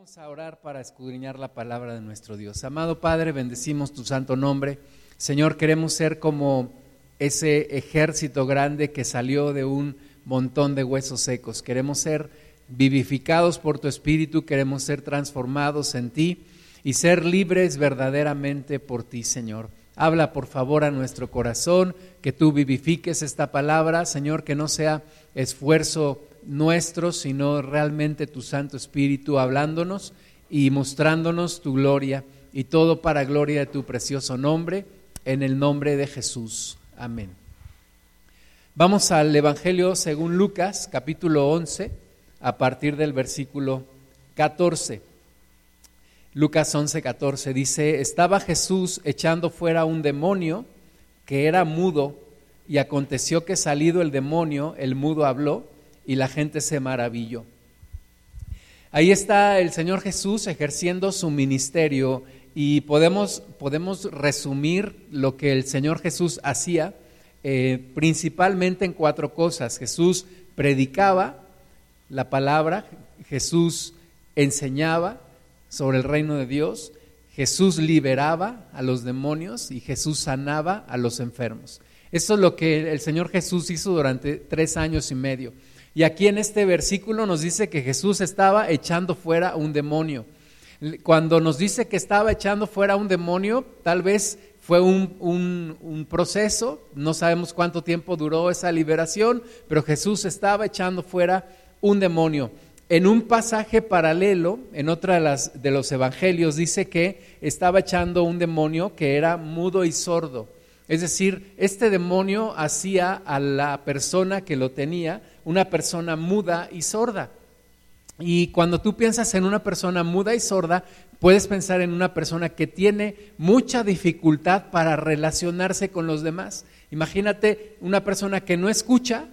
Vamos a orar para escudriñar la palabra de nuestro Dios. Amado Padre, bendecimos tu santo nombre. Señor, queremos ser como ese ejército grande que salió de un montón de huesos secos. Queremos ser vivificados por tu Espíritu, queremos ser transformados en ti y ser libres verdaderamente por ti, Señor. Habla por favor a nuestro corazón, que tú vivifiques esta palabra, Señor, que no sea esfuerzo nuestro, sino realmente tu Santo Espíritu hablándonos y mostrándonos tu gloria y todo para gloria de tu precioso nombre, en el nombre de Jesús. Amén. Vamos al Evangelio según Lucas, capítulo 11, a partir del versículo 14. Lucas 11, 14 dice, estaba Jesús echando fuera un demonio que era mudo, y aconteció que salido el demonio, el mudo habló, y la gente se maravilló. Ahí está el Señor Jesús ejerciendo su ministerio y podemos, podemos resumir lo que el Señor Jesús hacía eh, principalmente en cuatro cosas. Jesús predicaba la palabra, Jesús enseñaba sobre el reino de Dios, Jesús liberaba a los demonios y Jesús sanaba a los enfermos. Eso es lo que el Señor Jesús hizo durante tres años y medio. Y aquí en este versículo nos dice que Jesús estaba echando fuera un demonio. Cuando nos dice que estaba echando fuera un demonio, tal vez fue un, un, proceso, no sabemos cuánto tiempo duró esa liberación, pero Jesús estaba echando fuera un demonio. En un pasaje paralelo, en otra de, las, de los evangelios, dice que estaba echando un demonio que era mudo y sordo. Es decir, este demonio hacía a la persona que lo tenía una persona muda y sorda. Y cuando tú piensas en una persona muda y sorda, puedes pensar en una persona que tiene mucha dificultad para relacionarse con los demás. Imagínate una persona que no escucha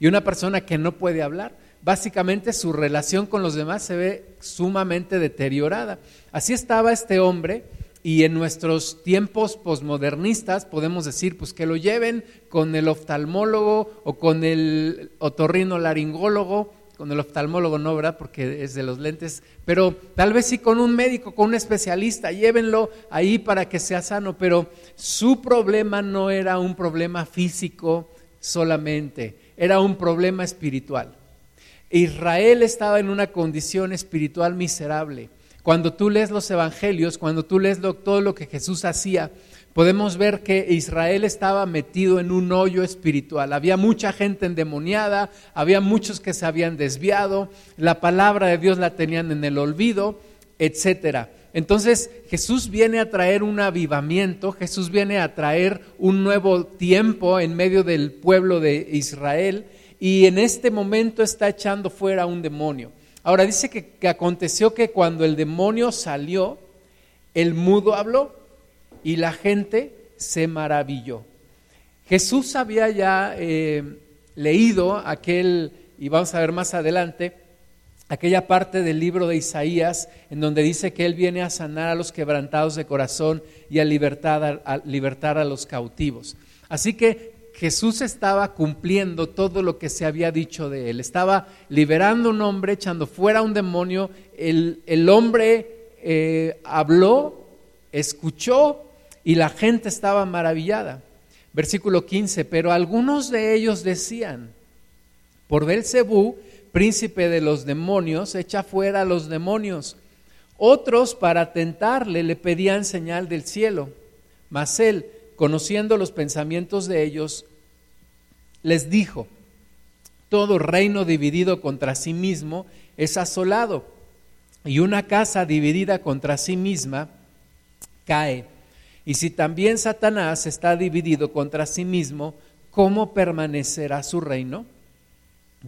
y una persona que no puede hablar. Básicamente su relación con los demás se ve sumamente deteriorada. Así estaba este hombre y en nuestros tiempos posmodernistas podemos decir pues que lo lleven con el oftalmólogo o con el otorrinolaringólogo, con el oftalmólogo no, ¿verdad? Porque es de los lentes, pero tal vez sí con un médico, con un especialista, llévenlo ahí para que sea sano, pero su problema no era un problema físico solamente, era un problema espiritual. Israel estaba en una condición espiritual miserable cuando tú lees los evangelios, cuando tú lees todo lo que Jesús hacía, podemos ver que Israel estaba metido en un hoyo espiritual. Había mucha gente endemoniada, había muchos que se habían desviado, la palabra de Dios la tenían en el olvido, etcétera. Entonces Jesús viene a traer un avivamiento, Jesús viene a traer un nuevo tiempo en medio del pueblo de Israel y en este momento está echando fuera un demonio. Ahora dice que, aconteció que cuando el demonio salió, el mudo habló y la gente se maravilló. Jesús había ya eh, leído aquel, y vamos a ver más adelante, aquella parte del libro de Isaías en donde dice que Él viene a sanar a los quebrantados de corazón y a, libertar a los cautivos. Así que Jesús estaba cumpliendo todo lo que se había dicho de él. Estaba liberando a un hombre, echando fuera un demonio. El, hombre eh, habló, escuchó y la gente estaba maravillada. Versículo 15, pero algunos de ellos decían, por Belcebú, príncipe de los demonios, echa fuera a los demonios. Otros, para tentarle, le pedían señal del cielo. Mas él, conociendo los pensamientos de ellos, les dijo, todo reino dividido contra sí mismo es asolado, y una casa dividida contra sí misma cae. Y si también Satanás está dividido contra sí mismo, ¿cómo permanecerá su reino?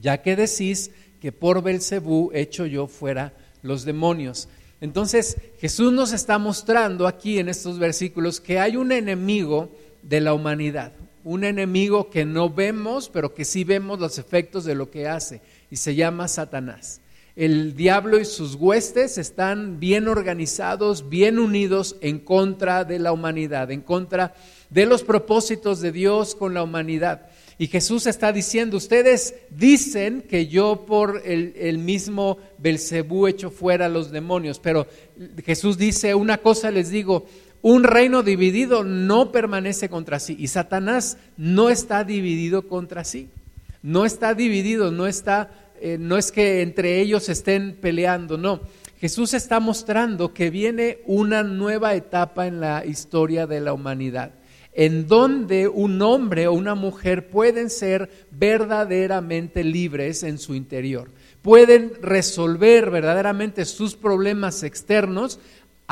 Ya que decís que por Belcebú hecho yo fuera los demonios. Entonces, Jesús nos está mostrando aquí en estos versículos que hay un enemigo de la humanidad, un enemigo que no vemos, pero que sí vemos los efectos de lo que hace, y se llama Satanás. El diablo y sus huestes están bien organizados, bien unidos en contra de la humanidad, en contra de los propósitos de Dios con la humanidad. Y Jesús está diciendo, ustedes dicen que yo por el, mismo Belcebú echo fuera a los demonios, pero Jesús dice, una cosa les digo, un reino dividido no permanece contra sí y Satanás no está dividido contra sí. No está dividido, no está eh, no es que entre ellos estén peleando, no. Jesús está mostrando que viene una nueva etapa en la historia de la humanidad, en donde un hombre o una mujer pueden ser verdaderamente libres en su interior, pueden resolver verdaderamente sus problemas externos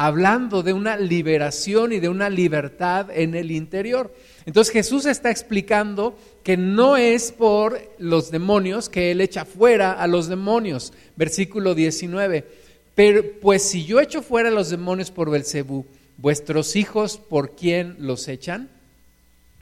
hablando de una liberación y de una libertad en el interior. Entonces Jesús está explicando que no es por los demonios que Él echa fuera a los demonios. Versículo 19. Pero, pues si yo echo fuera a los demonios por Belcebú, vuestros hijos, ¿por quién los echan?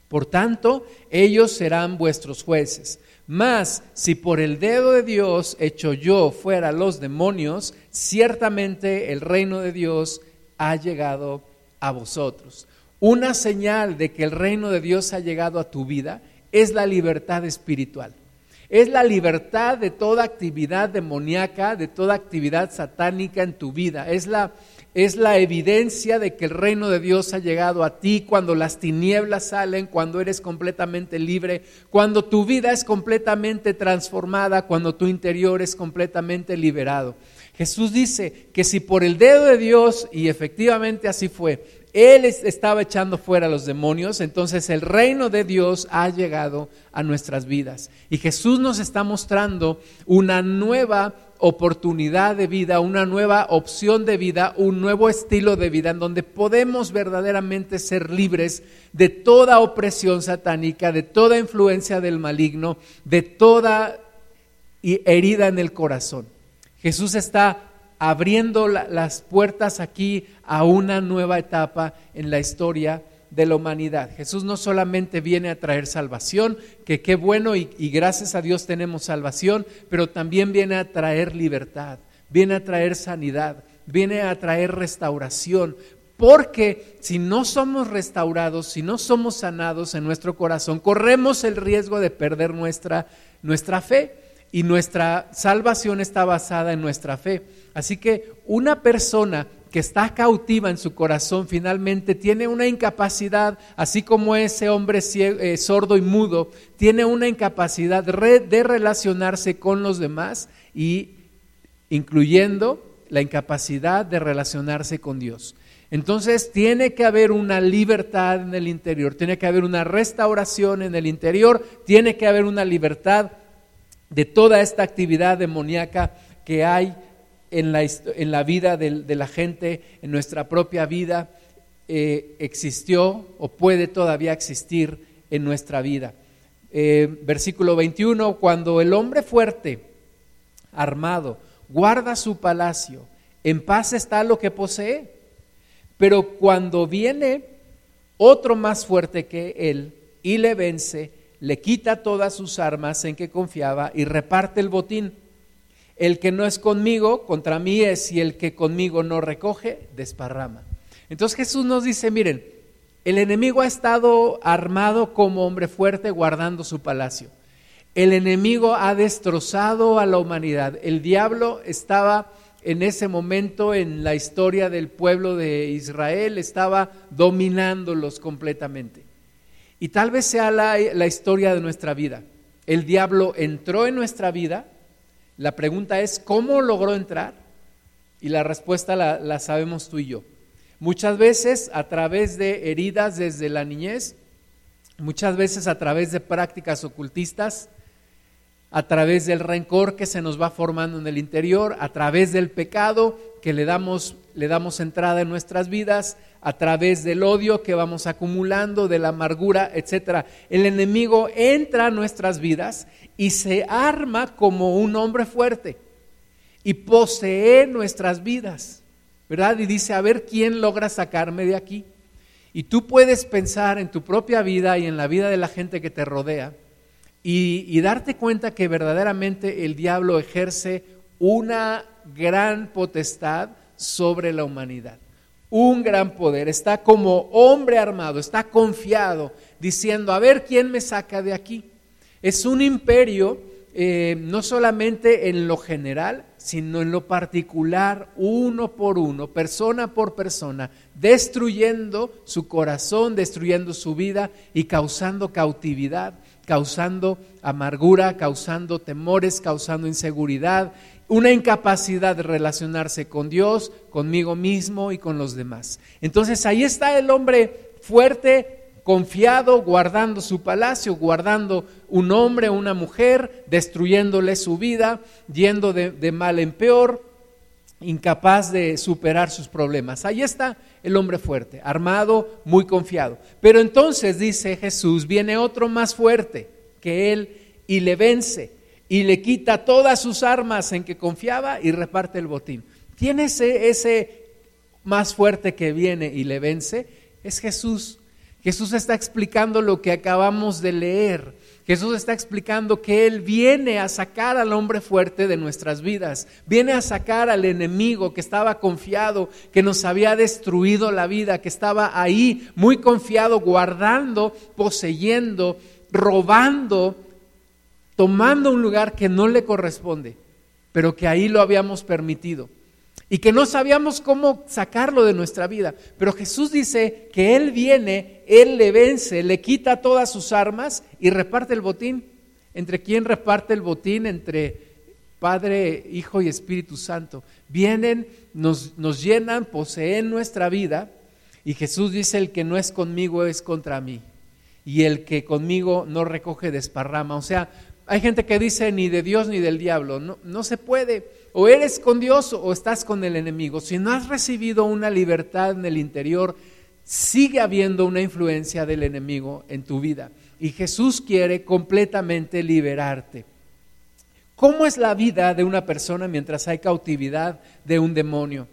Por tanto, ellos serán vuestros jueces. Mas, si por el dedo de Dios echo yo fuera a los demonios, ciertamente el reino de Dios ha llegado a vosotros. Una señal de que el reino de Dios ha llegado a tu vida es la libertad espiritual. Es la libertad de toda actividad demoníaca, de toda actividad satánica en tu vida. Es la, es la evidencia de que el reino de Dios ha llegado a ti cuando las tinieblas salen, cuando eres completamente libre, cuando tu vida es completamente transformada, cuando tu interior es completamente liberado. Jesús dice que si por el dedo de Dios, y efectivamente así fue, Él estaba echando fuera a los demonios, entonces el reino de Dios ha llegado a nuestras vidas. Y Jesús nos está mostrando una nueva oportunidad de vida, una nueva opción de vida, un nuevo estilo de vida en donde podemos verdaderamente ser libres de toda opresión satánica, de toda influencia del maligno, de toda herida en el corazón. Jesús está abriendo las puertas aquí a una nueva etapa en la historia de la humanidad. Jesús no solamente viene a traer salvación, que qué bueno y, y, gracias a Dios tenemos salvación, pero también viene a traer libertad, viene a traer sanidad, viene a traer restauración. Porque si no somos restaurados, si no somos sanados en nuestro corazón, corremos el riesgo de perder nuestra, nuestra fe y nuestra salvación está basada en nuestra fe. Así que una persona que está cautiva en su corazón finalmente tiene una incapacidad, así como ese hombre eh, sordo y mudo, tiene una incapacidad de relacionarse con los demás y incluyendo la incapacidad de relacionarse con Dios. Entonces tiene que haber una libertad en el interior, tiene que haber una restauración en el interior, tiene que haber una libertad de toda esta actividad demoníaca que hay en la, en la vida de, la gente, en nuestra propia vida, eh, existió o puede todavía existir en nuestra vida. Eh, versículo 21, cuando el hombre fuerte, armado, guarda su palacio, en paz está lo que posee, pero cuando viene otro más fuerte que él y le vence, le quita todas sus armas en que confiaba y reparte el botín. El que no es conmigo, contra mí es, y el que conmigo no recoge, desparrama. Entonces Jesús nos dice, miren, el enemigo ha estado armado como hombre fuerte guardando su palacio. El enemigo ha destrozado a la humanidad. El diablo estaba en ese momento en la historia del pueblo de Israel, estaba dominándolos completamente. Y tal vez sea la, historia de nuestra vida. El diablo entró en nuestra vida. La pregunta es, ¿cómo logró entrar? Y la respuesta la, la sabemos tú y yo. Muchas veces a través de heridas desde la niñez, muchas veces a través de prácticas ocultistas, a través del rencor que se nos va formando en el interior, a través del pecado que le damos, le damos entrada en nuestras vidas, a través del odio que vamos acumulando, de la amargura, etc. El enemigo entra a nuestras vidas y se arma como un hombre fuerte y posee nuestras vidas, ¿verdad? Y dice, a ver quién logra sacarme de aquí. Y tú puedes pensar en tu propia vida y en la vida de la gente que te rodea y, darte cuenta que verdaderamente el diablo ejerce una gran potestad sobre la humanidad. Un gran poder. Está como hombre armado, está confiado, diciendo, a ver quién me saca de aquí. Es un imperio eh, no solamente en lo general, sino en lo particular, uno por uno, persona por persona, destruyendo su corazón, destruyendo su vida y causando cautividad, causando amargura, causando temores, causando inseguridad, una incapacidad de relacionarse con Dios, conmigo mismo y con los demás. Entonces ahí está el hombre fuerte, confiado, guardando su palacio, guardando un hombre, una mujer, destruyéndole su vida, yendo de, mal en peor, incapaz de superar sus problemas. Ahí está el hombre fuerte, armado, muy confiado. Pero entonces, dice Jesús, viene otro más fuerte que él y le vence y le quita todas sus armas en que confiaba y reparte el botín. ¿Quién es ese más fuerte que viene y le vence? Es Jesús. Jesús está explicando lo que acabamos de leer. Jesús está explicando que Él viene a sacar al hombre fuerte de nuestras vidas, viene a sacar al enemigo que estaba confiado, que nos había destruido la vida, que estaba ahí muy confiado, guardando, poseyendo, robando, tomando un lugar que no le corresponde, pero que ahí lo habíamos permitido y que no sabíamos cómo sacarlo de nuestra vida. Pero Jesús dice que Él viene, Él le vence, le quita todas sus armas y reparte el botín. ¿Entre quién reparte el botín? Entre Padre, Hijo y Espíritu Santo. Vienen, nos, nos llenan, poseen nuestra vida y Jesús dice, el que no es conmigo es contra mí. Y el que conmigo no recoge desparrama. O sea, hay gente que dice ni de Dios ni del diablo. No, no se puede o eres con Dios o estás con el enemigo. Si no has recibido una libertad en el interior, sigue habiendo una influencia del enemigo en tu vida. Y Jesús quiere completamente liberarte. ¿Cómo es la vida de una persona mientras hay cautividad de un demonio?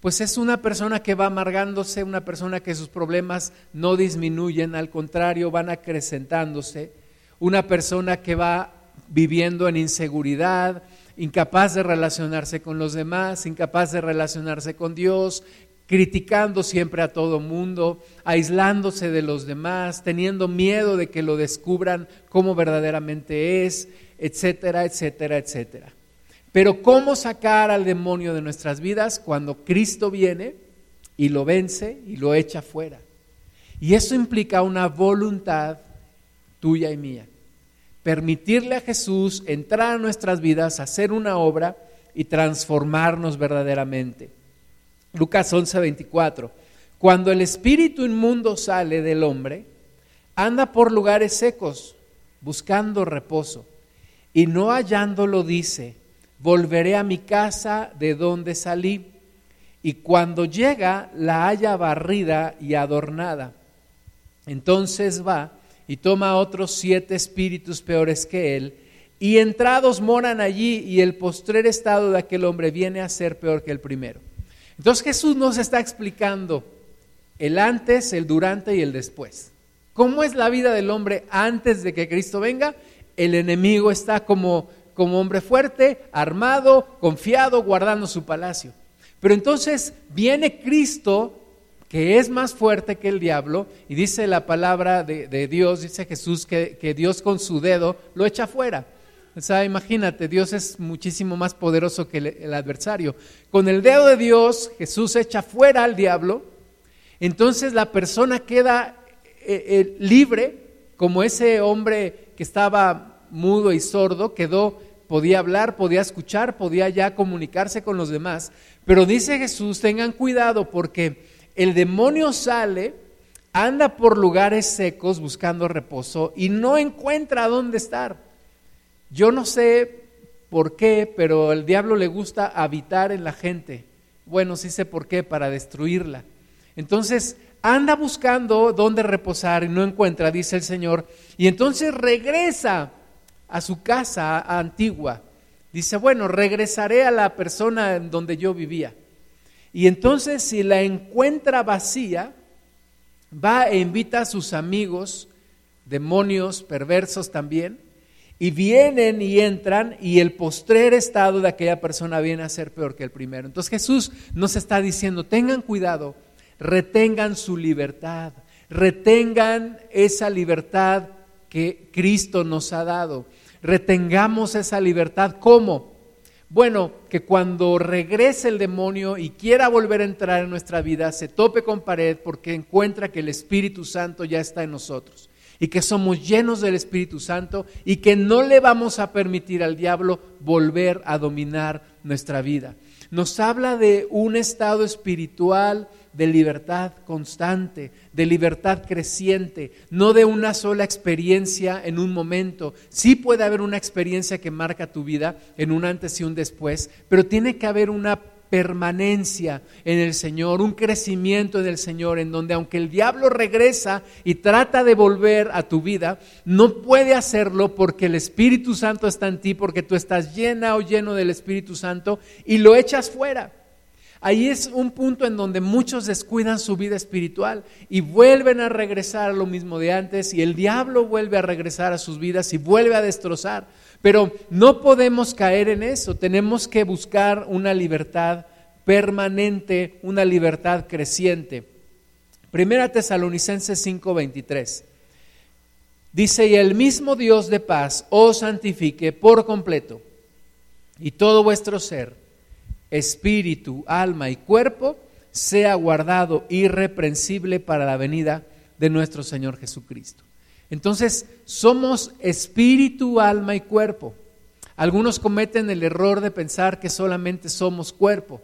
Pues es una persona que va amargándose, una persona que sus problemas no disminuyen, al contrario, van acrecentándose, una persona que va viviendo en inseguridad, incapaz de relacionarse con los demás, incapaz de relacionarse con Dios, criticando siempre a todo mundo, aislándose de los demás, teniendo miedo de que lo descubran como verdaderamente es, etcétera, etcétera, etcétera. Pero ¿cómo sacar al demonio de nuestras vidas cuando Cristo viene y lo vence y lo echa fuera? Y eso implica una voluntad tuya y mía permitirle a Jesús entrar a nuestras vidas, hacer una obra y transformarnos verdaderamente. Lucas 11:24. Cuando el espíritu inmundo sale del hombre, anda por lugares secos, buscando reposo, y no hallándolo dice, volveré a mi casa de donde salí, y cuando llega la halla barrida y adornada. Entonces va y toma otros siete espíritus peores que él, y entrados moran allí, y el postrer estado de aquel hombre viene a ser peor que el primero. Entonces Jesús nos está explicando el antes, el durante y el después. ¿Cómo es la vida del hombre antes de que Cristo venga? El enemigo está como, como hombre fuerte, armado, confiado, guardando su palacio. Pero entonces viene Cristo que es más fuerte que el diablo, y dice la palabra de, Dios, dice Jesús, que, Dios con su dedo lo echa fuera. O sea, imagínate, Dios es muchísimo más poderoso que el, adversario. Con el dedo de Dios, Jesús echa fuera al diablo, entonces la persona queda eh, eh, libre, como ese hombre que estaba mudo y sordo, quedó, podía hablar, podía escuchar, podía ya comunicarse con los demás. Pero dice Jesús, tengan cuidado porque el demonio sale, anda por lugares secos buscando reposo y no encuentra dónde estar. Yo no sé por qué, pero al diablo le gusta habitar en la gente. Bueno, sí sé por qué, para destruirla. Entonces, anda buscando dónde reposar y no encuentra, dice el Señor, y entonces regresa a su casa antigua. Dice, bueno, regresaré a la persona en donde yo vivía. Y entonces si la encuentra vacía, va e invita a sus amigos, demonios perversos también, y vienen y entran y el postrer estado de aquella persona viene a ser peor que el primero. Entonces Jesús nos está diciendo, tengan cuidado, retengan su libertad, retengan esa libertad que Cristo nos ha dado. Retengamos esa libertad. ¿Cómo? Bueno, que cuando regrese el demonio y quiera volver a entrar en nuestra vida, se tope con pared porque encuentra que el Espíritu Santo ya está en nosotros y que somos llenos del Espíritu Santo y que no le vamos a permitir al diablo volver a dominar nuestra vida. Nos habla de un estado espiritual de libertad constante, de libertad creciente, no de una sola experiencia en un momento. Sí puede haber una experiencia que marca tu vida en un antes y un después, pero tiene que haber una permanencia en el Señor, un crecimiento en el Señor, en donde aunque el diablo regresa y trata de volver a tu vida, no puede hacerlo porque el Espíritu Santo está en ti, porque tú estás llena o lleno del Espíritu Santo y lo echas fuera. Ahí es un punto en donde muchos descuidan su vida espiritual y vuelven a regresar a lo mismo de antes y el diablo vuelve a regresar a sus vidas y vuelve a destrozar. Pero no podemos caer en eso, tenemos que buscar una libertad permanente, una libertad creciente. Primera Tesalonicenses 5:23. Dice, y el mismo Dios de paz os santifique por completo y todo vuestro ser espíritu, alma y cuerpo, sea guardado irreprensible para la venida de nuestro Señor Jesucristo. Entonces, somos espíritu, alma y cuerpo. Algunos cometen el error de pensar que solamente somos cuerpo.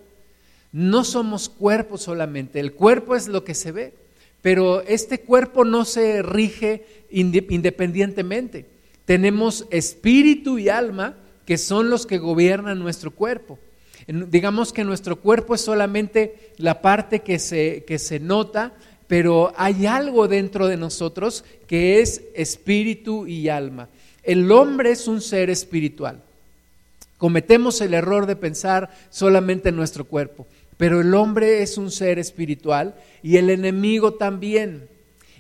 No somos cuerpo solamente, el cuerpo es lo que se ve, pero este cuerpo no se rige independientemente. Tenemos espíritu y alma que son los que gobiernan nuestro cuerpo. Digamos que nuestro cuerpo es solamente la parte que se, que se nota, pero hay algo dentro de nosotros que es espíritu y alma. El hombre es un ser espiritual. Cometemos el error de pensar solamente en nuestro cuerpo, pero el hombre es un ser espiritual y el enemigo también.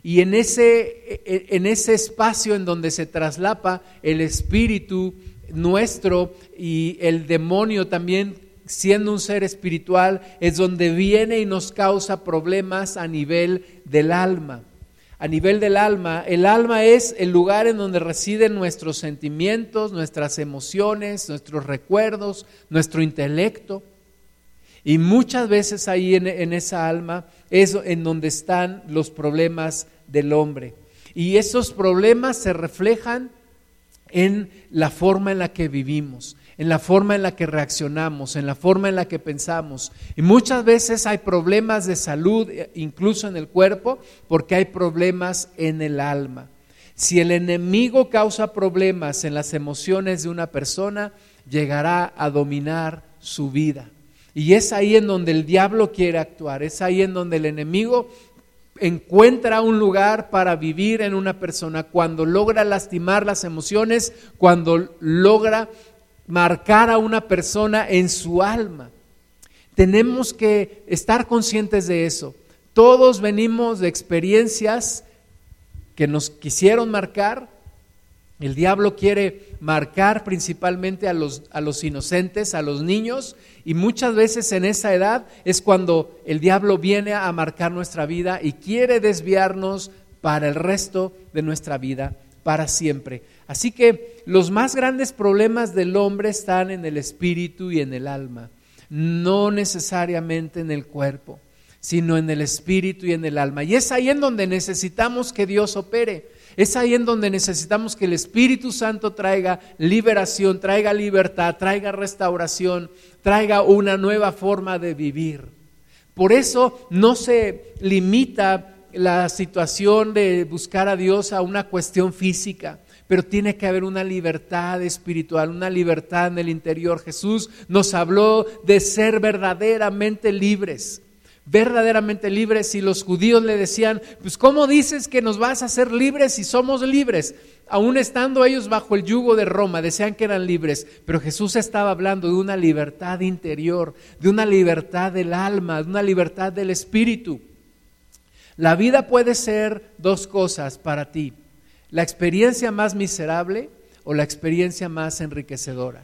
Y en ese, en ese espacio en donde se traslapa el espíritu nuestro y el demonio también siendo un ser espiritual, es donde viene y nos causa problemas a nivel del alma. A nivel del alma, el alma es el lugar en donde residen nuestros sentimientos, nuestras emociones, nuestros recuerdos, nuestro intelecto. Y muchas veces ahí en, esa alma es en donde están los problemas del hombre. Y esos problemas se reflejan en la forma en la que vivimos en la forma en la que reaccionamos, en la forma en la que pensamos. Y muchas veces hay problemas de salud, eh, incluso en el cuerpo, porque hay problemas en el alma. Si el enemigo causa problemas en las emociones de una persona, llegará a dominar su vida. Y es ahí en donde el diablo quiere actuar, es ahí en donde el enemigo encuentra un lugar para vivir en una persona cuando logra lastimar las emociones, cuando logra marcar a una persona en su alma. Tenemos que estar conscientes de eso. Todos venimos de experiencias que nos quisieron marcar. El diablo quiere marcar principalmente a los, a los inocentes, a los niños, y muchas veces en esa edad es cuando el diablo viene a marcar nuestra vida y quiere desviarnos para el resto de nuestra vida, para siempre. Así que los más grandes problemas del hombre están en el espíritu y en el alma, no necesariamente en el cuerpo, sino en el espíritu y en el alma. Y es ahí en donde necesitamos que Dios opere. Es ahí en donde necesitamos que el Espíritu Santo traiga liberación, traiga libertad, traiga restauración, traiga una nueva forma de vivir. Por eso no se limita la situación de buscar a Dios a una cuestión física pero tiene que haber una libertad espiritual, una libertad en el interior. Jesús nos habló de ser verdaderamente libres, verdaderamente libres y los judíos le decían, pues ¿cómo dices que nos vas a hacer libres si somos libres? Aún estando ellos bajo el yugo de Roma, decían que eran libres, pero Jesús estaba hablando de una libertad interior, de una libertad del alma, de una libertad del espíritu. La vida puede ser dos cosas para ti la experiencia más miserable o la experiencia más enriquecedora.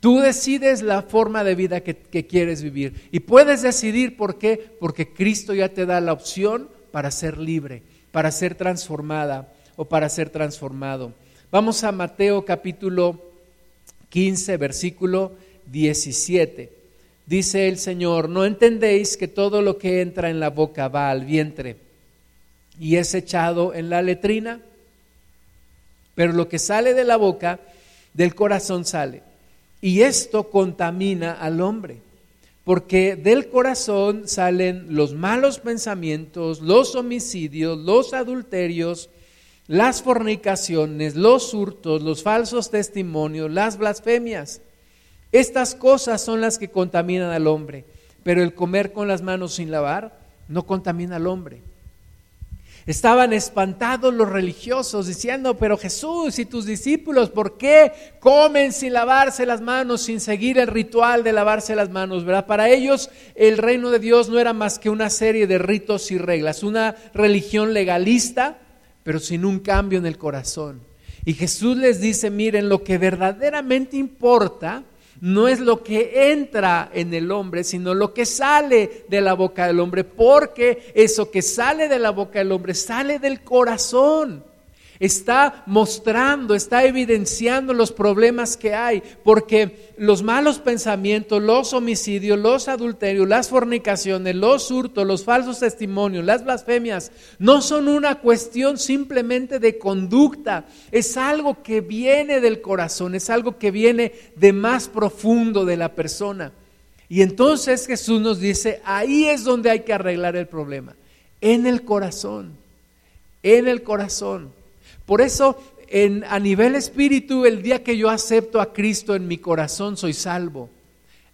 Tú decides la forma de vida que, quieres vivir y puedes decidir por qué, porque Cristo ya te da la opción para ser libre, para ser transformada o para ser transformado. Vamos a Mateo capítulo 15, versículo 17. Dice el Señor, ¿no entendéis que todo lo que entra en la boca va al vientre y es echado en la letrina? Pero lo que sale de la boca, del corazón sale. Y esto contamina al hombre, porque del corazón salen los malos pensamientos, los homicidios, los adulterios, las fornicaciones, los hurtos, los falsos testimonios, las blasfemias. Estas cosas son las que contaminan al hombre, pero el comer con las manos sin lavar no contamina al hombre. Estaban espantados los religiosos diciendo, pero Jesús y tus discípulos, ¿por qué comen sin lavarse las manos, sin seguir el ritual de lavarse las manos? ¿verdad? Para ellos el reino de Dios no era más que una serie de ritos y reglas, una religión legalista, pero sin un cambio en el corazón. Y Jesús les dice, miren, lo que verdaderamente importa no es lo que entra en el hombre, sino lo que sale de la boca del hombre, porque eso que sale de la boca del hombre sale del corazón está mostrando, está evidenciando los problemas que hay, porque los malos pensamientos, los homicidios, los adulterios, las fornicaciones, los hurtos, los falsos testimonios, las blasfemias, no son una cuestión simplemente de conducta, es algo que viene del corazón, es algo que viene de más profundo de la persona. Y entonces Jesús nos dice, ahí es donde hay que arreglar el problema, en el corazón, en el corazón. Por eso, en, a nivel espíritu, el día que yo acepto a Cristo en mi corazón, soy salvo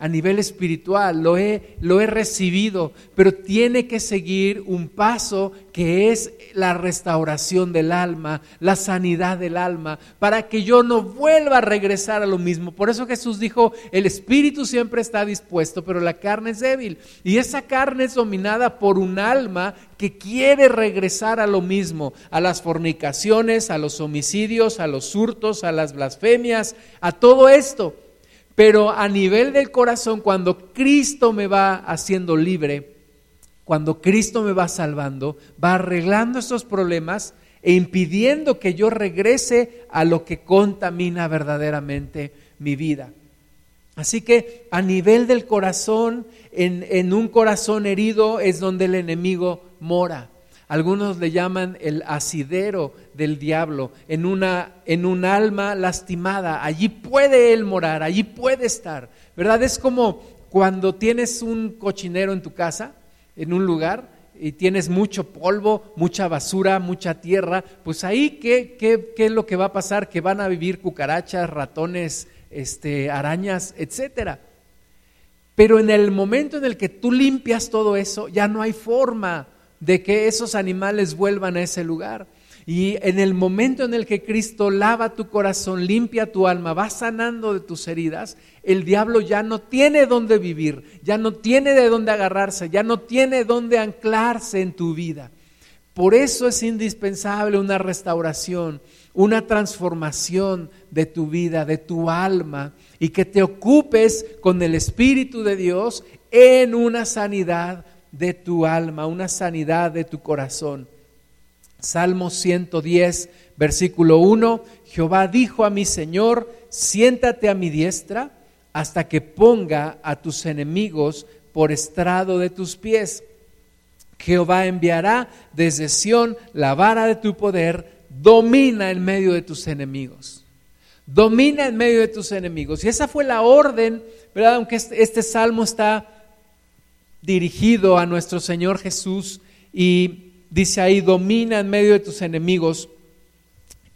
a nivel espiritual, lo he, lo he recibido, pero tiene que seguir un paso que es la restauración del alma, la sanidad del alma, para que yo no vuelva a regresar a lo mismo. Por eso Jesús dijo, el espíritu siempre está dispuesto, pero la carne es débil. Y esa carne es dominada por un alma que quiere regresar a lo mismo, a las fornicaciones, a los homicidios, a los hurtos, a las blasfemias, a todo esto. Pero a nivel del corazón, cuando Cristo me va haciendo libre, cuando Cristo me va salvando, va arreglando estos problemas e impidiendo que yo regrese a lo que contamina verdaderamente mi vida. Así que a nivel del corazón, en, en un corazón herido es donde el enemigo mora. Algunos le llaman el asidero del diablo, en una en un alma lastimada. Allí puede él morar, allí puede estar. ¿Verdad? Es como cuando tienes un cochinero en tu casa, en un lugar, y tienes mucho polvo, mucha basura, mucha tierra, pues ahí ¿qué, qué, qué es lo que va a pasar? Que van a vivir cucarachas, ratones, este, arañas, etcétera. Pero en el momento en el que tú limpias todo eso, ya no hay forma de que esos animales vuelvan a ese lugar. Y en el momento en el que Cristo lava tu corazón, limpia tu alma, va sanando de tus heridas, el diablo ya no tiene dónde vivir, ya no tiene de dónde agarrarse, ya no tiene dónde anclarse en tu vida. Por eso es indispensable una restauración, una transformación de tu vida, de tu alma, y que te ocupes con el Espíritu de Dios en una sanidad de tu alma, una sanidad de tu corazón. Salmo 110, versículo 1, Jehová dijo a mi Señor, siéntate a mi diestra hasta que ponga a tus enemigos por estrado de tus pies. Jehová enviará desde Sión la vara de tu poder, domina en medio de tus enemigos. Domina en medio de tus enemigos. Y esa fue la orden, ¿verdad? Aunque este, este salmo está dirigido a nuestro Señor Jesús y dice ahí, domina en medio de tus enemigos,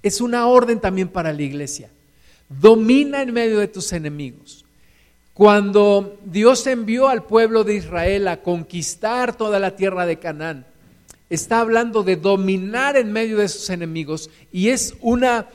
es una orden también para la iglesia. Domina en medio de tus enemigos. Cuando Dios envió al pueblo de Israel a conquistar toda la tierra de Canaán, está hablando de dominar en medio de sus enemigos y es una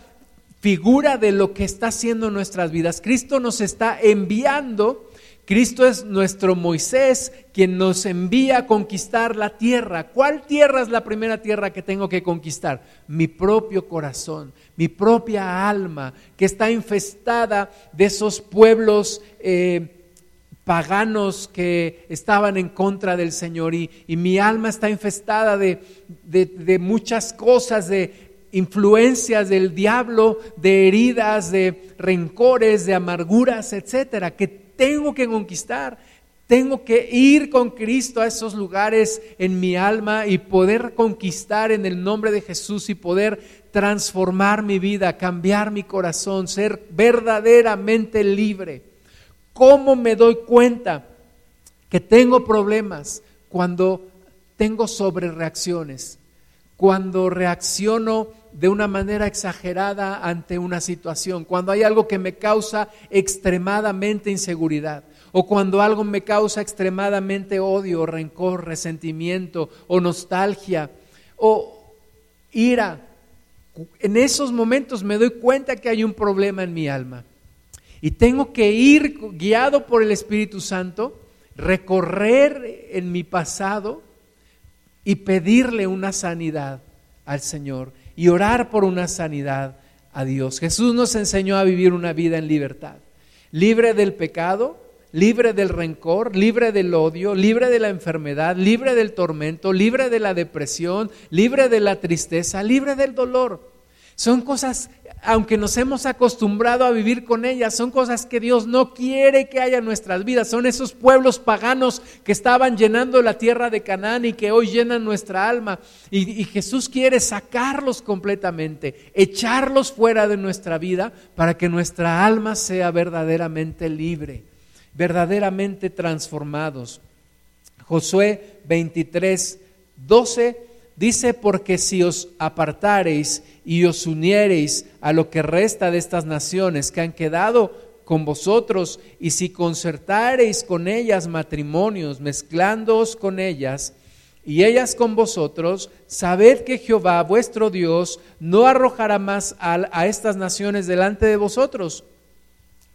figura de lo que está haciendo nuestras vidas. Cristo nos está enviando Cristo es nuestro Moisés quien nos envía a conquistar la tierra. ¿Cuál tierra es la primera tierra que tengo que conquistar? Mi propio corazón, mi propia alma, que está infestada de esos pueblos eh, paganos que estaban en contra del Señor. Y, mi alma está infestada de, muchas cosas, de influencias del diablo, de heridas, de rencores, de amarguras, etcétera, tengo que conquistar. Tengo que ir con Cristo a esos lugares en mi alma y poder conquistar en el nombre de Jesús y poder transformar mi vida, cambiar mi corazón, ser verdaderamente libre. ¿Cómo me doy cuenta que tengo problemas cuando tengo sobrereacciones? Cuando reacciono de una manera exagerada ante una situación, cuando hay algo que me causa extremadamente inseguridad, o cuando algo me causa extremadamente odio, rencor, resentimiento, o nostalgia, o ira. En esos momentos me doy cuenta que hay un problema en mi alma. Y tengo que ir guiado por el Espíritu Santo, recorrer en mi pasado y pedirle una sanidad al Señor y orar por una sanidad a Dios. Jesús nos enseñó a vivir una vida en libertad, libre del pecado, libre del rencor, libre del odio, libre de la enfermedad, libre del tormento, libre de la depresión, libre de la tristeza, libre del dolor. Son cosas aunque nos hemos acostumbrado a vivir con ellas, son cosas que Dios no quiere que haya en nuestras vidas. Son esos pueblos paganos que estaban llenando la tierra de Canaán y que hoy llenan nuestra alma. Y, y, Jesús quiere sacarlos completamente, echarlos fuera de nuestra vida para que nuestra alma sea verdaderamente libre, verdaderamente transformados. Josué 23, 12 Dice, porque si os apartareis y os uniereis a lo que resta de estas naciones que han quedado con vosotros, y si concertareis con ellas matrimonios, mezclándoos con ellas, y ellas con vosotros, sabed que Jehová vuestro Dios no arrojará más a, a estas naciones delante de vosotros,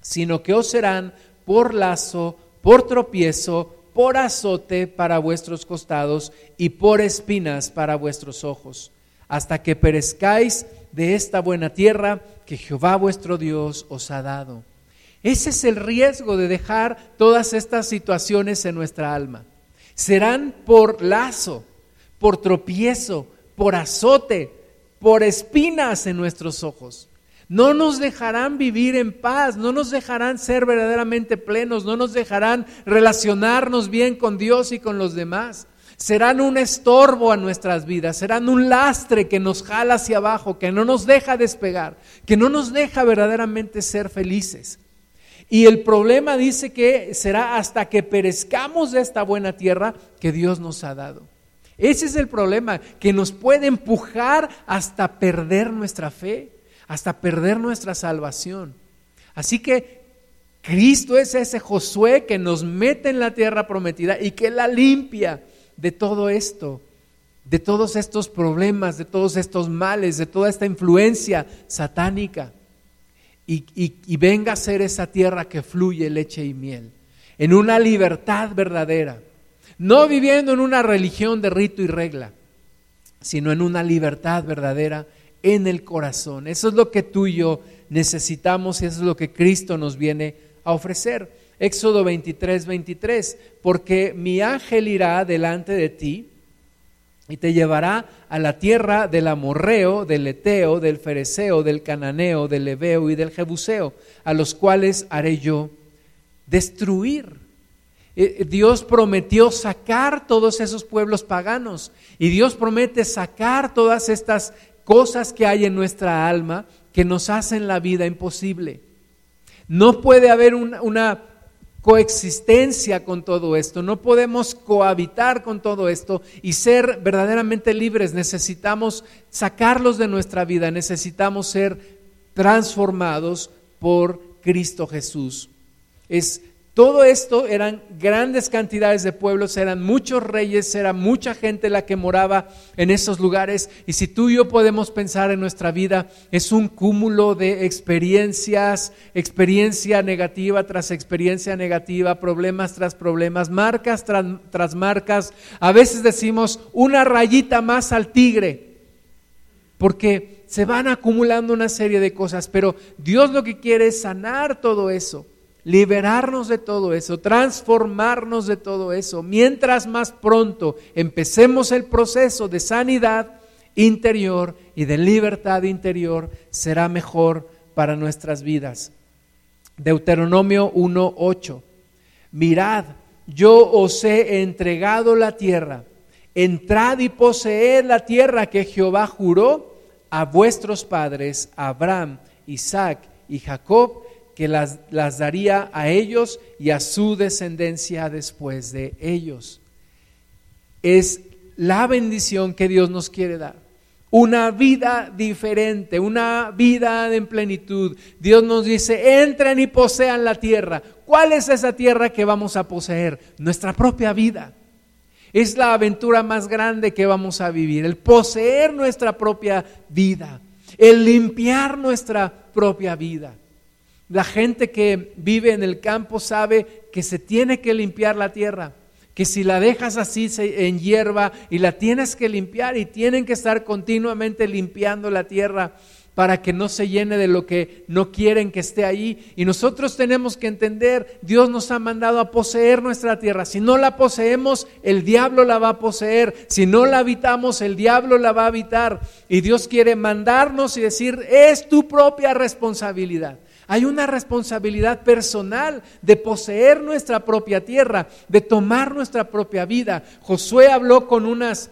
sino que os serán por lazo, por tropiezo, por azote para vuestros costados y por espinas para vuestros ojos, hasta que perezcáis de esta buena tierra que Jehová vuestro Dios os ha dado. Ese es el riesgo de dejar todas estas situaciones en nuestra alma. Serán por lazo, por tropiezo, por azote, por espinas en nuestros ojos. No nos dejarán vivir en paz, no nos dejarán ser verdaderamente plenos, no nos dejarán relacionarnos bien con Dios y con los demás. Serán un estorbo a nuestras vidas, serán un lastre que nos jala hacia abajo, que no nos deja despegar, que no nos deja verdaderamente ser felices. Y el problema dice que será hasta que perezcamos de esta buena tierra que Dios nos ha dado. Ese es el problema, que nos puede empujar hasta perder nuestra fe hasta perder nuestra salvación. Así que Cristo es ese Josué que nos mete en la tierra prometida y que la limpia de todo esto, de todos estos problemas, de todos estos males, de toda esta influencia satánica. Y, y venga a ser esa tierra que fluye leche y miel, en una libertad verdadera, no viviendo en una religión de rito y regla, sino en una libertad verdadera en el corazón. Eso es lo que tú y yo necesitamos y eso es lo que Cristo nos viene a ofrecer. Éxodo 23, 23, porque mi ángel irá delante de ti y te llevará a la tierra del amorreo, del eteo, del fereceo, del cananeo, del leveo y del jebuseo, a los cuales haré yo destruir. Eh, Dios prometió sacar todos esos pueblos paganos y Dios promete sacar todas estas cosas que hay en nuestra alma que nos hacen la vida imposible. No puede haber una, coexistencia con todo esto, no podemos cohabitar con todo esto y ser verdaderamente libres. Necesitamos sacarlos de nuestra vida, necesitamos ser transformados por Cristo Jesús. Es todo esto eran grandes cantidades de pueblos, eran muchos reyes, era mucha gente la que moraba en esos lugares. Y si tú y yo podemos pensar en nuestra vida, es un cúmulo de experiencias, experiencia negativa tras experiencia negativa, problemas tras problemas, marcas tras, marcas. A veces decimos una rayita más al tigre, porque se van acumulando una serie de cosas, pero Dios lo que quiere es sanar todo eso liberarnos de todo eso, transformarnos de todo eso. Mientras más pronto empecemos el proceso de sanidad interior y de libertad interior será mejor para nuestras vidas. Deuteronomio 1:8. Mirad, yo os he entregado la tierra. Entrad y poseed la tierra que Jehová juró a vuestros padres, Abraham, Isaac y Jacob, que las, las daría a ellos y a su descendencia después de ellos. Es la bendición que Dios nos quiere dar. Una vida diferente, una vida en plenitud. Dios nos dice, entren y posean la tierra. ¿Cuál es esa tierra que vamos a poseer? Nuestra propia vida. Es la aventura más grande que vamos a vivir, el poseer nuestra propia vida, el limpiar nuestra propia vida. La gente que vive en el campo sabe que se tiene que limpiar la tierra, que si la dejas así en hierba y la tienes que limpiar y tienen que estar continuamente limpiando la tierra para que no se llene de lo que no quieren que esté ahí. Y nosotros tenemos que entender, Dios nos ha mandado a poseer nuestra tierra. Si no la poseemos, el diablo la va a poseer. Si no la habitamos, el diablo la va a habitar. Y Dios quiere mandarnos y decir, es tu propia responsabilidad. Hay una responsabilidad personal de poseer nuestra propia tierra, de tomar nuestra propia vida. Josué habló con unas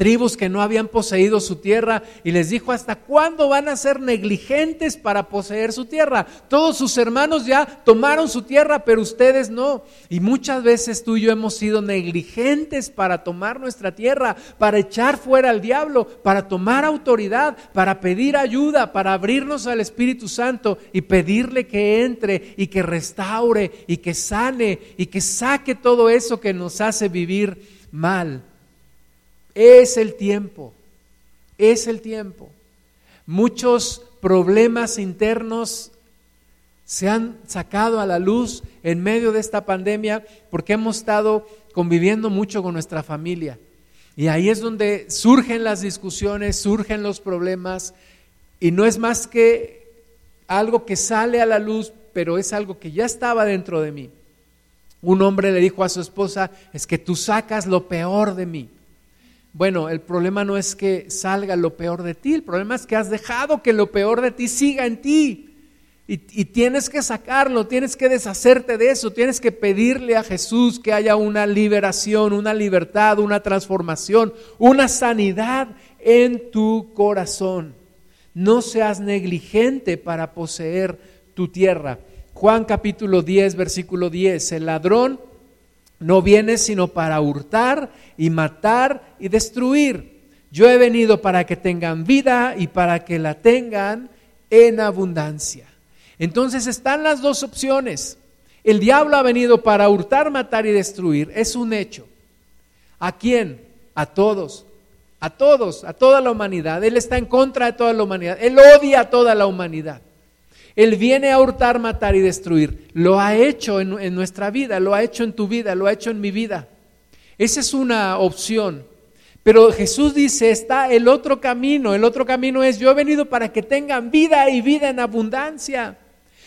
tribus que no habían poseído su tierra y les dijo, ¿hasta cuándo van a ser negligentes para poseer su tierra? Todos sus hermanos ya tomaron su tierra, pero ustedes no. Y muchas veces tú y yo hemos sido negligentes para tomar nuestra tierra, para echar fuera al diablo, para tomar autoridad, para pedir ayuda, para abrirnos al Espíritu Santo y pedirle que entre y que restaure y que sane y que saque todo eso que nos hace vivir mal. Es el tiempo, es el tiempo. Muchos problemas internos se han sacado a la luz en medio de esta pandemia porque hemos estado conviviendo mucho con nuestra familia. Y ahí es donde surgen las discusiones, surgen los problemas, y no es más que algo que sale a la luz, pero es algo que ya estaba dentro de mí. Un hombre le dijo a su esposa, es que tú sacas lo peor de mí. Bueno, el problema no es que salga lo peor de ti, el problema es que has dejado que lo peor de ti siga en ti. Y, tienes que sacarlo, tienes que deshacerte de eso, tienes que pedirle a Jesús que haya una liberación, una libertad, una transformación, una sanidad en tu corazón. No seas negligente para poseer tu tierra. Juan capítulo 10, versículo 10, el ladrón no viene sino para hurtar y matar y destruir. Yo he venido para que tengan vida y para que la tengan en abundancia. Entonces están las dos opciones. El diablo ha venido para hurtar, matar y destruir. Es un hecho. ¿A quién? A todos. A todos, a toda la humanidad. Él está en contra de toda la humanidad. Él odia a toda la humanidad. Él viene a hurtar, matar y destruir. Lo ha hecho en, nuestra vida, lo ha hecho en tu vida, lo ha hecho en mi vida. Esa es una opción. Pero Jesús dice, está el otro camino. El otro camino es, yo he venido para que tengan vida y vida en abundancia.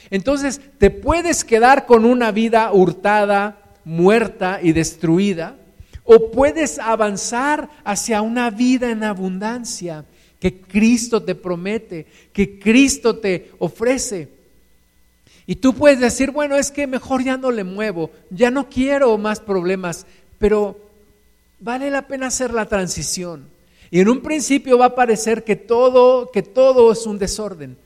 Entonces, te puedes quedar con una vida hurtada, muerta y destruida, o puedes avanzar hacia una vida en abundancia que Cristo te promete, que Cristo te ofrece. Y tú puedes decir, bueno, es que mejor ya no le muevo, ya no quiero más problemas, pero vale la pena hacer la transición. Y en un principio va a parecer que todo, que todo es un desorden.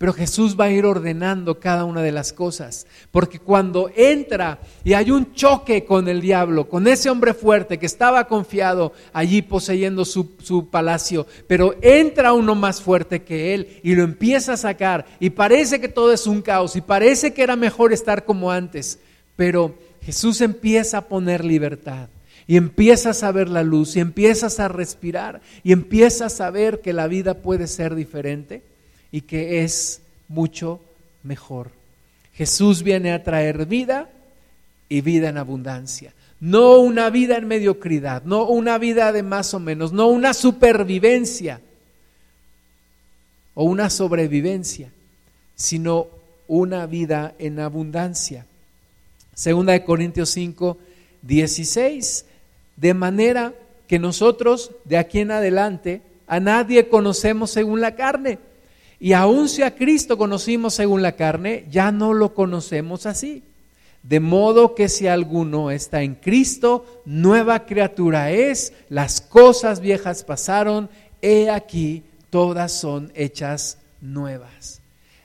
Pero Jesús va a ir ordenando cada una de las cosas. Porque cuando entra y hay un choque con el diablo, con ese hombre fuerte que estaba confiado allí poseyendo su, su, palacio, pero entra uno más fuerte que él y lo empieza a sacar y parece que todo es un caos y parece que era mejor estar como antes. Pero Jesús empieza a poner libertad y empiezas a ver la luz y empiezas a respirar y empiezas a ver que la vida puede ser diferente y que es mucho mejor. Jesús viene a traer vida y vida en abundancia. No una vida en mediocridad, no una vida de más o menos, no una supervivencia o una sobrevivencia, sino una vida en abundancia. Segunda de Corintios 5, 16. De manera que nosotros de aquí en adelante a nadie conocemos según la carne. Y aun si a Cristo conocimos según la carne, ya no lo conocemos así. De modo que si alguno está en Cristo, nueva criatura es, las cosas viejas pasaron, he aquí, todas son hechas nuevas.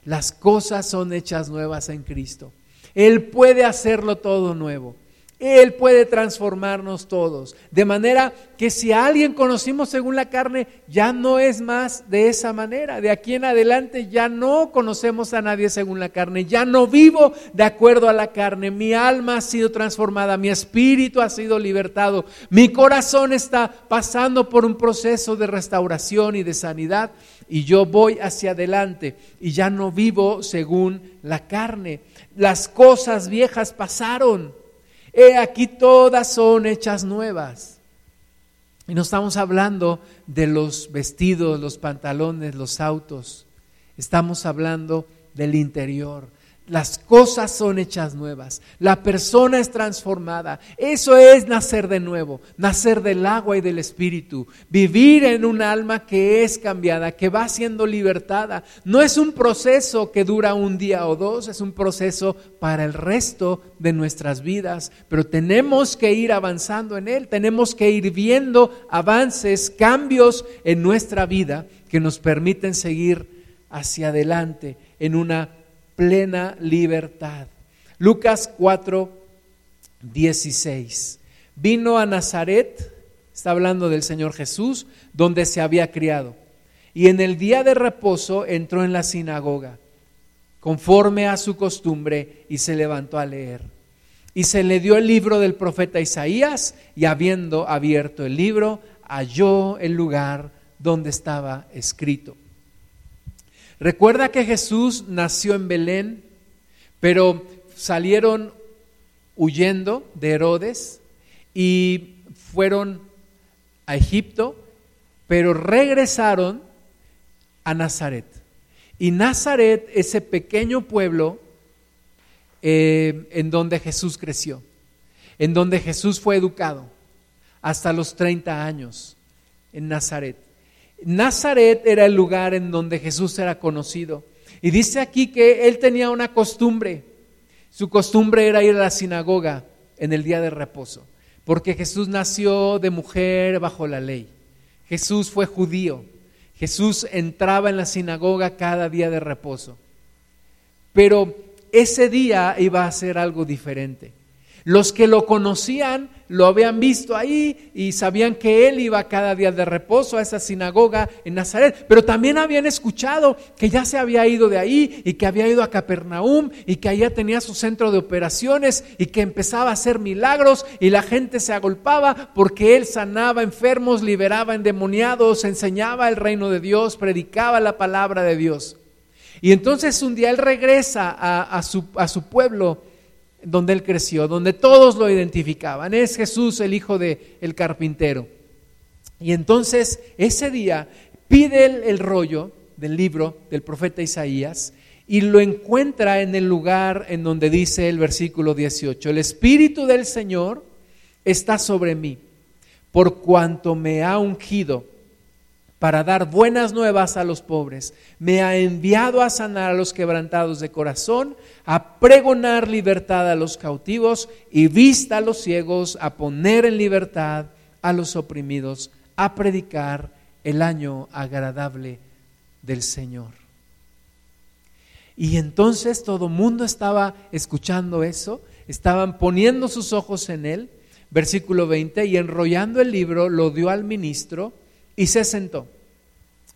Las cosas son hechas nuevas en Cristo. Él puede hacerlo todo nuevo. Él puede transformarnos todos. De manera que si a alguien conocimos según la carne, ya no es más de esa manera. De aquí en adelante ya no conocemos a nadie según la carne. Ya no vivo de acuerdo a la carne. Mi alma ha sido transformada, mi espíritu ha sido libertado. Mi corazón está pasando por un proceso de restauración y de sanidad. Y yo voy hacia adelante y ya no vivo según la carne. Las cosas viejas pasaron He aquí todas son hechas nuevas. Y no estamos hablando de los vestidos, los pantalones, los autos. Estamos hablando del interior, las cosas son hechas nuevas, la persona es transformada. Eso es nacer de nuevo, nacer del agua y del espíritu, vivir en un alma que es cambiada, que va siendo libertada. No es un proceso que dura un día o dos, es un proceso para el resto de nuestras vidas, pero tenemos que ir avanzando en él, tenemos que ir viendo avances, cambios en nuestra vida que nos permiten seguir hacia adelante en una plena libertad. Lucas 4, 16. Vino a Nazaret, está hablando del Señor Jesús, donde se había criado. Y en el día de reposo entró en la sinagoga, conforme a su costumbre, y se levantó a leer. Y se le dio el libro del profeta Isaías, y habiendo abierto el libro, halló el lugar donde estaba escrito Recuerda que Jesús nació en Belén, pero salieron huyendo de Herodes y fueron a Egipto, pero regresaron a Nazaret. Y Nazaret, ese pequeño pueblo eh, en donde Jesús creció, en donde Jesús fue educado hasta los 30 años, en Nazaret. Nazaret era el lugar en donde Jesús era conocido. Y dice aquí que él tenía una costumbre. Su costumbre era ir a la sinagoga en el día de reposo, porque Jesús nació de mujer bajo la ley. Jesús fue judío. Jesús entraba en la sinagoga cada día de reposo. Pero ese día iba a ser algo diferente. Los que lo conocían lo habían visto ahí y sabían que él iba cada día de reposo a esa sinagoga en Nazaret, pero también habían escuchado que ya se había ido de ahí y que había ido a Capernaum y que allá tenía su centro de operaciones y que empezaba a hacer milagros y la gente se agolpaba porque él sanaba enfermos, liberaba endemoniados, enseñaba el reino de Dios, predicaba la palabra de Dios. Y entonces un día él regresa a, su, a su pueblo donde él creció, donde todos lo identificaban. Es Jesús el hijo del el carpintero. Y entonces ese día pide el, el rollo del libro del profeta Isaías y lo encuentra en el lugar en donde dice el versículo 18, el Espíritu del Señor está sobre mí, por cuanto me ha ungido para dar buenas nuevas a los pobres. Me ha enviado a sanar a los quebrantados de corazón, a pregonar libertad a los cautivos y vista a los ciegos, a poner en libertad a los oprimidos, a predicar el año agradable del Señor. Y entonces todo mundo estaba escuchando eso, estaban poniendo sus ojos en él, versículo 20, y enrollando el libro lo dio al ministro y se sentó.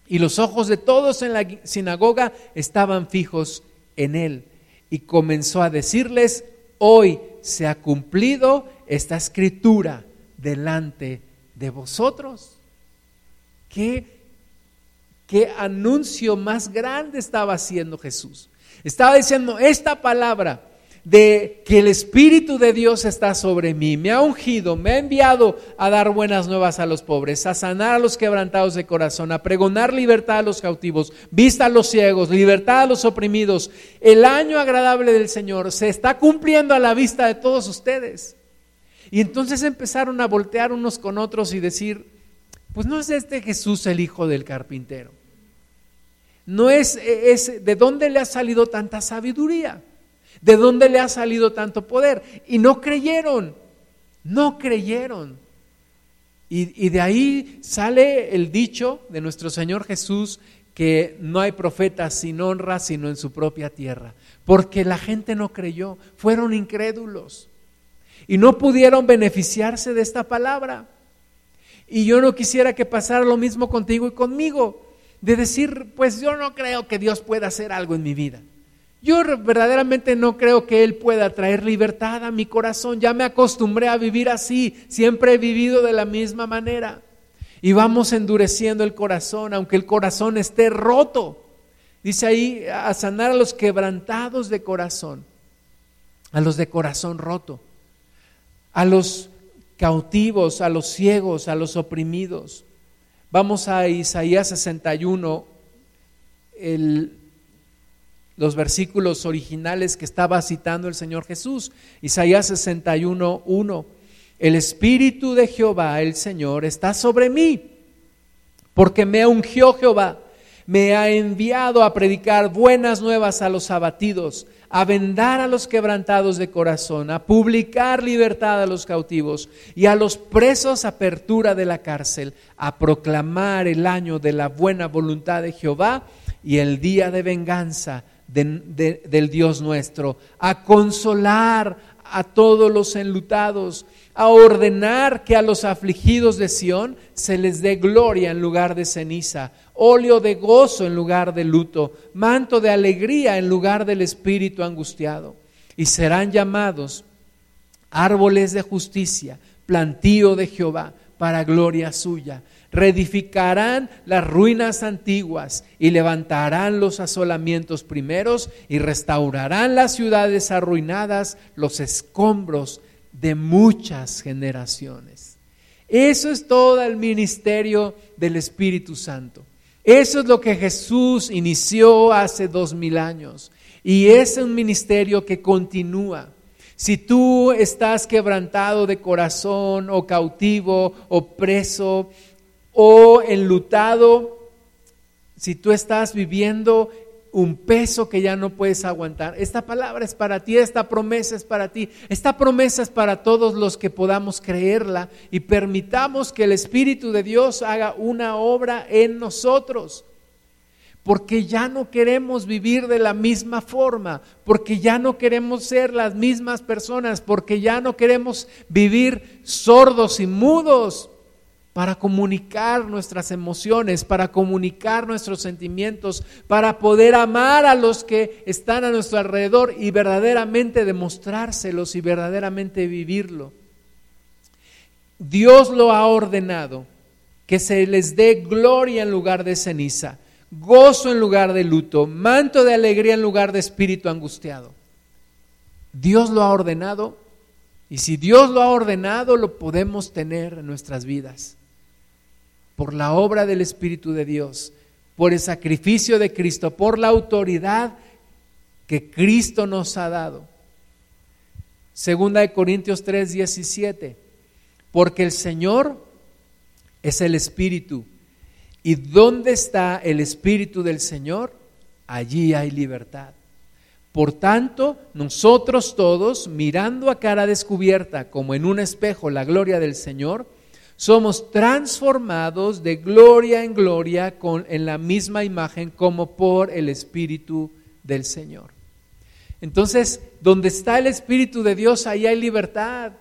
Y los ojos de todos en la sinagoga estaban fijos en él. Y comenzó a decirles, hoy se ha cumplido esta escritura delante de vosotros. ¿Qué, qué anuncio más grande estaba haciendo Jesús? Estaba diciendo, esta palabra de que el Espíritu de Dios está sobre mí, me ha ungido, me ha enviado a dar buenas nuevas a los pobres, a sanar a los quebrantados de corazón, a pregonar libertad a los cautivos, vista a los ciegos, libertad a los oprimidos. El año agradable del Señor se está cumpliendo a la vista de todos ustedes. Y entonces empezaron a voltear unos con otros y decir, pues no es este Jesús el hijo del carpintero. No es, es de dónde le ha salido tanta sabiduría, de dónde le ha salido tanto poder. Y no creyeron, no creyeron. Y, y de ahí sale el dicho de nuestro Señor Jesús que no hay profeta sin honra sino en su propia tierra, porque la gente no creyó, fueron incrédulos y no pudieron beneficiarse de esta palabra. Y yo no quisiera que pasara lo mismo contigo y conmigo, de decir, pues yo no creo que Dios pueda hacer algo en mi vida. Yo verdaderamente no creo que Él pueda traer libertad a mi corazón. Ya me acostumbré a vivir así, siempre he vivido de la misma manera. Y vamos endureciendo el corazón, aunque el corazón esté roto. Dice ahí, a sanar a los quebrantados de corazón, a los de corazón roto, a los cautivos, a los ciegos, a los oprimidos. Vamos a Isaías 61, los versículos originales que estaba citando el Señor Jesús. Isaías 61, 1. El Espíritu de Jehová, el Señor, está sobre mí, porque me ungió Jehová, me ha enviado a predicar buenas nuevas a los abatidos, a vendar a los quebrantados de corazón, a publicar libertad a los cautivos y a los presos apertura de la cárcel, a proclamar el año de la buena voluntad de Jehová y el día de venganza del Dios nuestro, a consolar a todos los enlutados a ordenar que a los afligidos de Sión se les dé gloria en lugar de ceniza, óleo de gozo en lugar de luto, manto de alegría en lugar del espíritu angustiado. Y serán llamados árboles de justicia, plantío de Jehová, para gloria suya. Reedificarán las ruinas antiguas y levantarán los asolamientos primeros y restaurarán las ciudades arruinadas, los escombros de muchas generaciones. Eso es todo el ministerio del Espíritu Santo. Eso es lo que Jesús inició hace dos mil años. Y es un ministerio que continúa. Si tú estás quebrantado de corazón o cautivo o preso o enlutado, si tú estás viviendo un peso que ya no puedes aguantar. Esta palabra es para ti, esta promesa es para ti, esta promesa es para todos los que podamos creerla y permitamos que el Espíritu de Dios haga una obra en nosotros. Porque ya no queremos vivir de la misma forma, porque ya no queremos ser las mismas personas, porque ya no queremos vivir sordos y mudos, para comunicar nuestras emociones, para comunicar nuestros sentimientos, para poder amar a los que están a nuestro alrededor y verdaderamente demostrárselos y verdaderamente vivirlo. Dios lo ha ordenado, que se les dé gloria en lugar de ceniza, gozo en lugar de luto, manto de alegría en lugar de espíritu angustiado. Dios lo ha ordenado y si Dios lo ha ordenado, lo podemos tener en nuestras vidas por la obra del Espíritu de Dios, por el sacrificio de Cristo, por la autoridad que Cristo nos ha dado. Segunda de Corintios 3, 17. Porque el Señor es el Espíritu. ¿Y dónde está el Espíritu del Señor? Allí hay libertad. Por tanto, nosotros todos, mirando a cara descubierta como en un espejo la gloria del Señor, somos transformados de gloria en gloria en la misma imagen como por el Espíritu del Señor. Entonces, donde está el Espíritu de Dios, ahí hay libertad.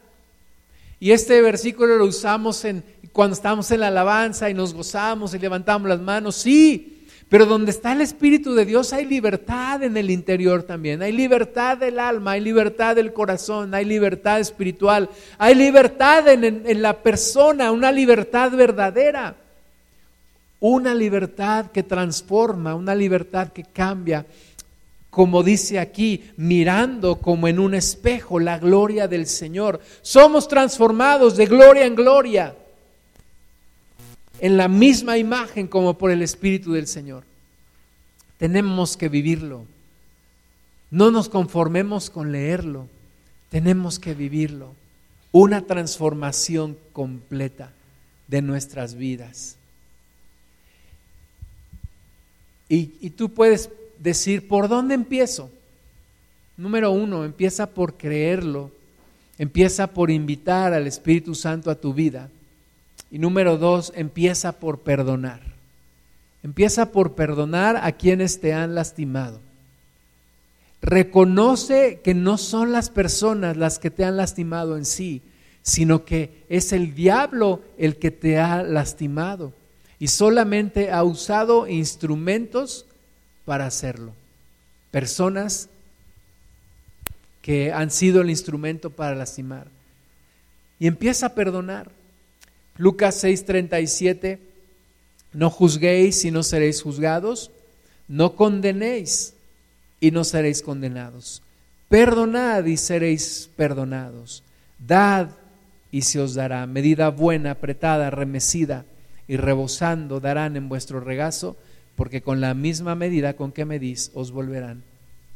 Y este versículo lo usamos en, cuando estamos en la alabanza y nos gozamos y levantamos las manos. Sí, pero donde está el Espíritu de Dios hay libertad en el interior también. Hay libertad del alma, hay libertad del corazón, hay libertad espiritual, hay libertad en, la persona, una libertad verdadera. Una libertad que transforma, una libertad que cambia. Como dice aquí, mirando como en un espejo la gloria del Señor. Somos transformados de gloria en gloria en la misma imagen como por el Espíritu del Señor. Tenemos que vivirlo. No nos conformemos con leerlo, tenemos que vivirlo. Una transformación completa. de nuestras vidas. Y, tú puedes decir, ¿por dónde empiezo? Número uno, empieza por creerlo, empieza por invitar al Espíritu Santo a tu vida. Y número dos, empieza por perdonar. Empieza por perdonar a quienes te han lastimado. Reconoce que no son las personas las que te han lastimado en sí, sino que es el diablo el que te ha lastimado y solamente ha usado instrumentos para hacerlo. Personas que han sido el instrumento para lastimar. Y empieza a perdonar. Lucas 6:37, no juzguéis y no seréis juzgados, no condenéis y no seréis condenados. Perdonad y seréis perdonados. Dad y se os dará. Medida buena, apretada, remecida y rebosando darán en vuestro regazo, porque con la misma medida con que medís os volverán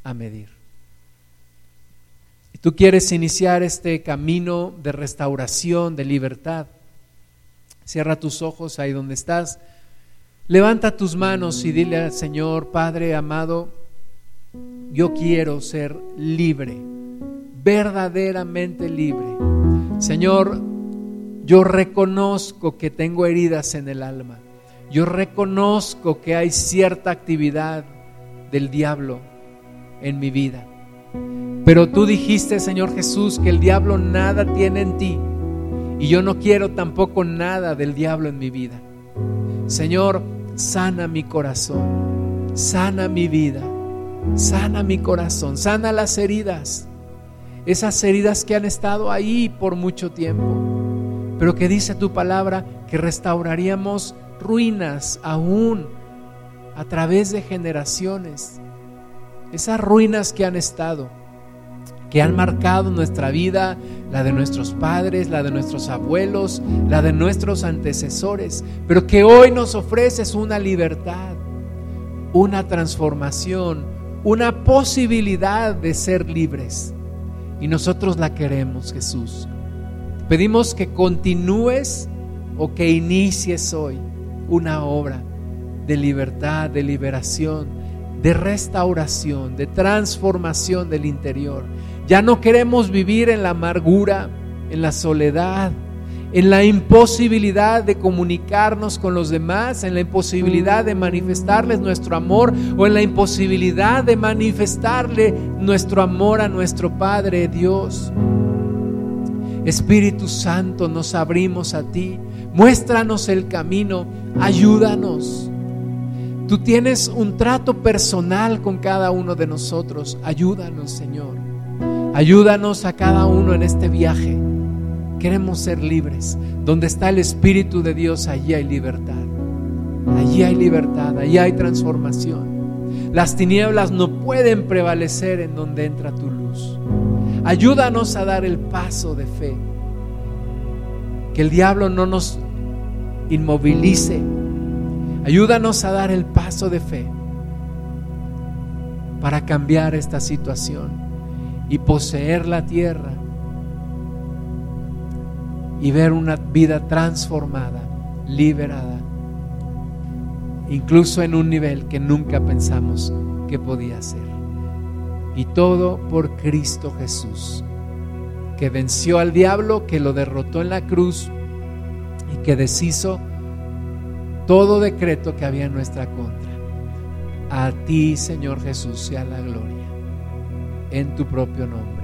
a medir. Tú quieres iniciar este camino de restauración, de libertad. Cierra tus ojos ahí donde estás. Levanta tus manos y dile al Señor, Padre amado, yo quiero ser libre, verdaderamente libre. Señor, yo reconozco que tengo heridas en el alma. Yo reconozco que hay cierta actividad del diablo en mi vida. Pero tú dijiste, Señor Jesús, que el diablo nada tiene en ti. Y yo no quiero tampoco nada del diablo en mi vida. Señor, sana mi corazón, sana mi vida. Sana mi corazón, sana las heridas, esas heridas que han estado ahí por mucho tiempo, pero que dice tu palabra que restauraríamos ruinas aún a través de generaciones, esas ruinas que han estado, que han marcado nuestra vida, la de nuestros padres, la de nuestros abuelos, la de nuestros antecesores, pero que hoy nos ofreces una libertad, una transformación, una posibilidad de ser libres. Y nosotros la queremos, Jesús. Pedimos que continúes o que inicies hoy una obra de libertad, de liberación, de restauración, de transformación del interior. Ya no queremos vivir en la amargura, en la soledad, en la imposibilidad de comunicarnos con los demás, en la imposibilidad de manifestarles nuestro amor o en la imposibilidad de manifestarle nuestro amor a nuestro Padre Dios. Espíritu Santo, nos abrimos a ti, muéstranos el camino, ayúdanos. Tú tienes un trato personal con cada uno de nosotros, ayúdanos Señor. Ayúdanos a cada uno en este viaje. Queremos ser libres. Donde está el Espíritu de Dios, allí hay libertad. Allí hay libertad, allí hay transformación. Las tinieblas no pueden prevalecer en donde entra tu luz. Ayúdanos a dar el paso de fe. Que el diablo no nos inmovilice. Ayúdanos a dar el paso de fe para cambiar esta situación y poseer la tierra y ver una vida transformada, liberada, incluso en un nivel que nunca pensamos que podía ser. Y todo por Cristo Jesús, que venció al diablo, que lo derrotó en la cruz y que deshizo todo decreto que había en nuestra contra. A ti, Señor Jesús, sea la gloria en tu propio nombre.